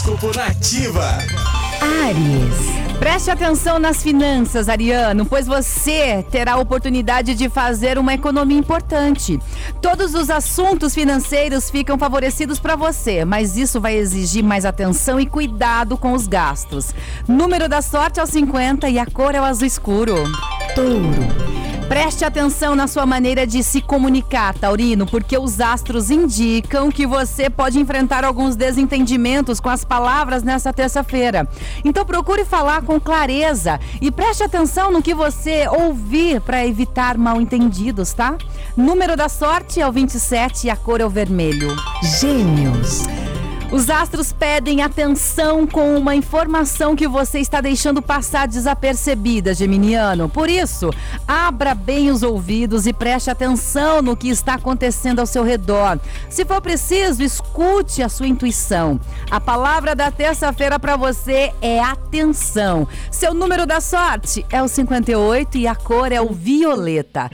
Horóscopo Nativa. Ares. Preste atenção nas finanças, Ariano, pois você terá a oportunidade de fazer uma economia importante. Todos os assuntos financeiros ficam favorecidos para você, mas isso vai exigir mais atenção e cuidado com os gastos. Número da sorte é o 50 e a cor é o azul escuro. Touro. Preste atenção na sua maneira de se comunicar, Taurino, porque os astros indicam que você pode enfrentar alguns desentendimentos com as palavras nessa terça-feira. Então procure falar com clareza e preste atenção no que você ouvir para evitar mal-entendidos, tá? Número da sorte é o 27 e a cor é o vermelho. Gêmeos. Os astros pedem atenção com uma informação que você está deixando passar desapercebida, Geminiano. Por isso, abra bem os ouvidos e preste atenção no que está acontecendo ao seu redor. Se for preciso, escute a sua intuição. A palavra da terça-feira para você é atenção. Seu número da sorte é o 58 e a cor é o violeta.